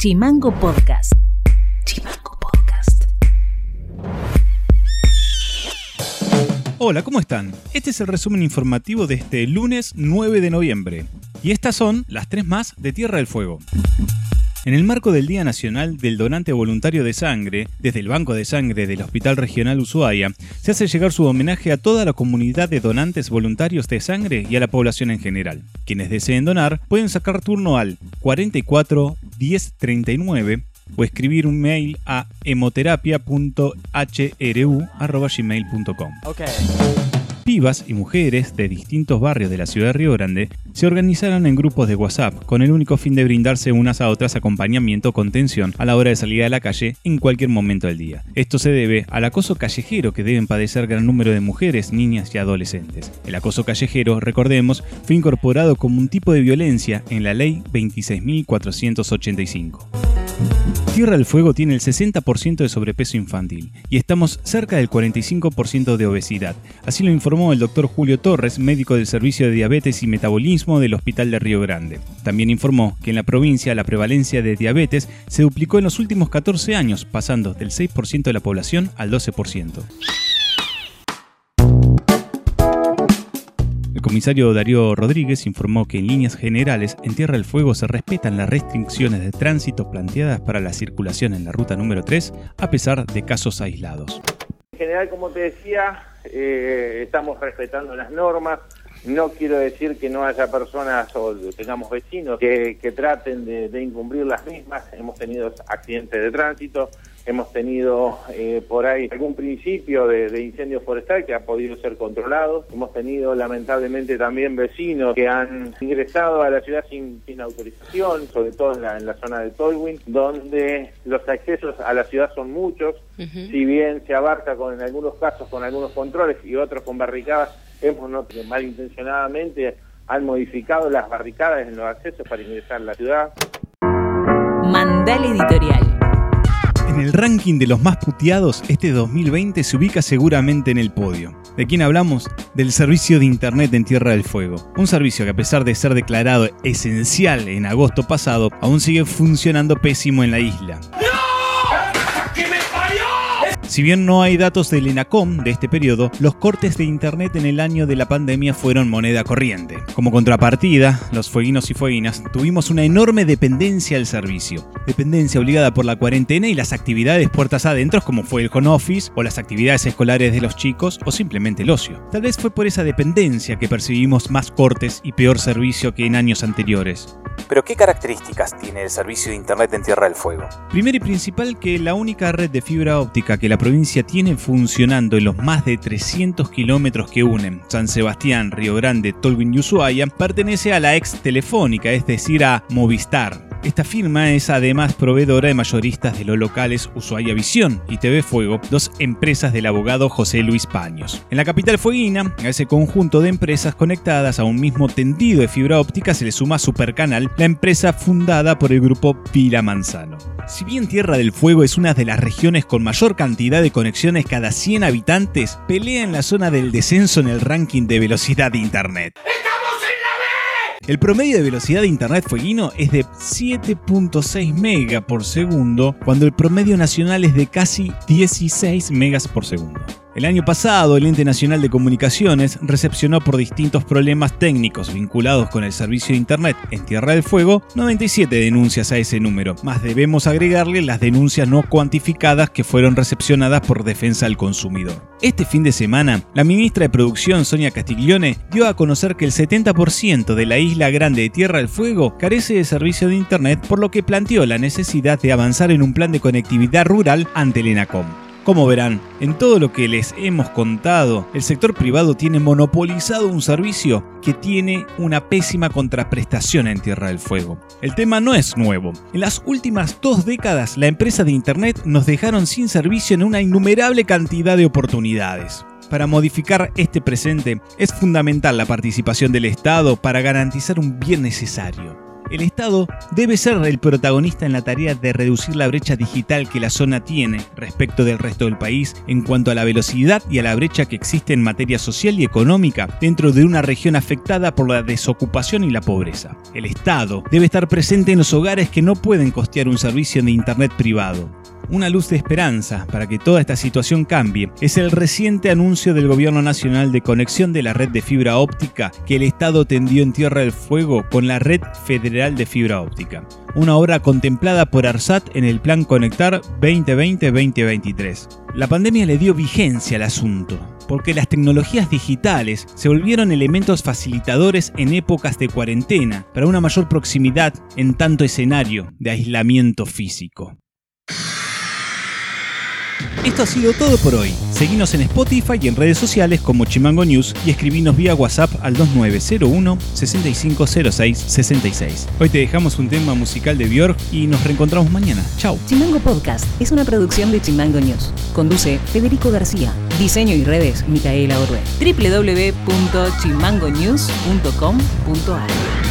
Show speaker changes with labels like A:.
A: Chimango Podcast. Chimango Podcast.
B: Hola, ¿cómo están? Este es el resumen informativo de este lunes 9 de noviembre. Y estas son las tres más de Tierra del Fuego. En el marco del Día Nacional del Donante Voluntario de Sangre, desde el Banco de Sangre del Hospital Regional Ushuaia, se hace llegar su homenaje a toda la comunidad de donantes voluntarios de sangre y a la población en general. Quienes deseen donar pueden sacar turno al 44 10 39 o escribir un mail a hemoterapia.hru.gmail.com. Pibas y mujeres de distintos barrios de la ciudad de Río Grande se organizaron en grupos de WhatsApp con el único fin de brindarse unas a otras acompañamiento o contención a la hora de salir a la calle en cualquier momento del día. Esto se debe al acoso callejero que deben padecer gran número de mujeres, niñas y adolescentes. El acoso callejero, recordemos, fue incorporado como un tipo de violencia en la ley 26.485. Tierra del Fuego tiene el 60% de sobrepeso infantil y estamos cerca del 45% de obesidad. Así lo informó el doctor Julio Torres, médico del Servicio de Diabetes y Metabolismo del Hospital de Río Grande. También informó que en la provincia la prevalencia de diabetes se duplicó en los últimos 14 años, pasando del 6% de la población al 12%. El comisario Darío Rodríguez informó que en líneas generales en Tierra del Fuego se respetan las restricciones de tránsito planteadas para la circulación en la ruta número 3 a pesar de casos aislados.
C: En general, como te decía, eh, estamos respetando las normas. No quiero decir que no haya personas o tengamos vecinos que, traten de incumplir las mismas. Hemos tenido accidentes de tránsito, hemos tenido eh, por ahí algún principio de, de, incendio forestal que ha podido ser controlado. Hemos tenido lamentablemente también vecinos que han ingresado a la ciudad sin, sin autorización, sobre todo en la, en la, zona de Tolwyn, donde los accesos a la ciudad son muchos. Uh -huh. Si bien se abarca con en algunos casos con algunos controles y otros con barricadas, hemos notado que malintencionadamente han modificado las barricadas en los accesos para ingresar a la ciudad.
A: Mandal Editorial.
B: El ranking de los más puteados, este 2020 se ubica seguramente en el podio. ¿De quién hablamos? Del servicio de Internet en Tierra del Fuego. Un servicio que a pesar de ser declarado esencial en agosto pasado, aún sigue funcionando pésimo en la isla. Si bien no hay datos del ENACOM de este periodo, los cortes de internet en el año de la pandemia fueron moneda corriente. Como contrapartida, los fueguinos y fueguinas tuvimos una enorme dependencia al servicio. Dependencia obligada por la cuarentena y las actividades puertas adentro como fue el home office o las actividades escolares de los chicos o simplemente el ocio. Tal vez fue por esa dependencia que percibimos más cortes y peor servicio que en años anteriores.
D: Pero ¿qué características tiene el servicio de Internet en Tierra del Fuego?
B: Primero y principal que la única red de fibra óptica que la provincia tiene funcionando en los más de 300 kilómetros que unen San Sebastián, Río Grande, Tolwyn y Ushuaia pertenece a la ex Telefónica, es decir, a Movistar. Esta firma es además proveedora de mayoristas de los locales Ushuaia Visión y TV Fuego, dos empresas del abogado José Luis Paños. En la capital fueguina, a ese conjunto de empresas conectadas a un mismo tendido de fibra óptica se le suma Supercanal, la empresa fundada por el grupo Pila Manzano. Si bien Tierra del Fuego es una de las regiones con mayor cantidad de conexiones cada 100 habitantes, pelea en la zona del descenso en el ranking de velocidad de Internet. El promedio de velocidad de internet fueguino es de 7.6 megas por segundo, cuando el promedio nacional es de casi 16 megas por segundo. El año pasado, el Ente Nacional de Comunicaciones recepcionó por distintos problemas técnicos vinculados con el servicio de Internet en Tierra del Fuego 97 denuncias a ese número, más debemos agregarle las denuncias no cuantificadas que fueron recepcionadas por Defensa al Consumidor. Este fin de semana, la ministra de Producción, Sonia Castiglione, dio a conocer que el 70% de la isla grande de Tierra del Fuego carece de servicio de Internet, por lo que planteó la necesidad de avanzar en un plan de conectividad rural ante el ENACOM. Como verán, en todo lo que les hemos contado, el sector privado tiene monopolizado un servicio que tiene una pésima contraprestación en Tierra del Fuego. El tema no es nuevo. En las últimas dos décadas, la empresa de Internet nos dejaron sin servicio en una innumerable cantidad de oportunidades. Para modificar este presente es fundamental la participación del Estado para garantizar un bien necesario. El Estado debe ser el protagonista en la tarea de reducir la brecha digital que la zona tiene respecto del resto del país en cuanto a la velocidad y a la brecha que existe en materia social y económica dentro de una región afectada por la desocupación y la pobreza. El Estado debe estar presente en los hogares que no pueden costear un servicio de Internet privado. Una luz de esperanza para que toda esta situación cambie es el reciente anuncio del Gobierno Nacional de conexión de la red de fibra óptica que el Estado tendió en Tierra del Fuego con la Red Federal de Fibra Óptica, una obra contemplada por ARSAT en el Plan Conectar 2020-2023. La pandemia le dio vigencia al asunto, porque las tecnologías digitales se volvieron elementos facilitadores en épocas de cuarentena para una mayor proximidad en tanto escenario de aislamiento físico. Esto ha sido todo por hoy. Seguinos en Spotify y en redes sociales como Chimango News y escribinos vía WhatsApp al 2901 6506 66. Hoy te dejamos un tema musical de Björk y nos reencontramos mañana. Chao.
A: Chimango Podcast es una producción de Chimango News. Conduce Federico García. Diseño y redes Micaela Orbe. www.chimangonews.com.ar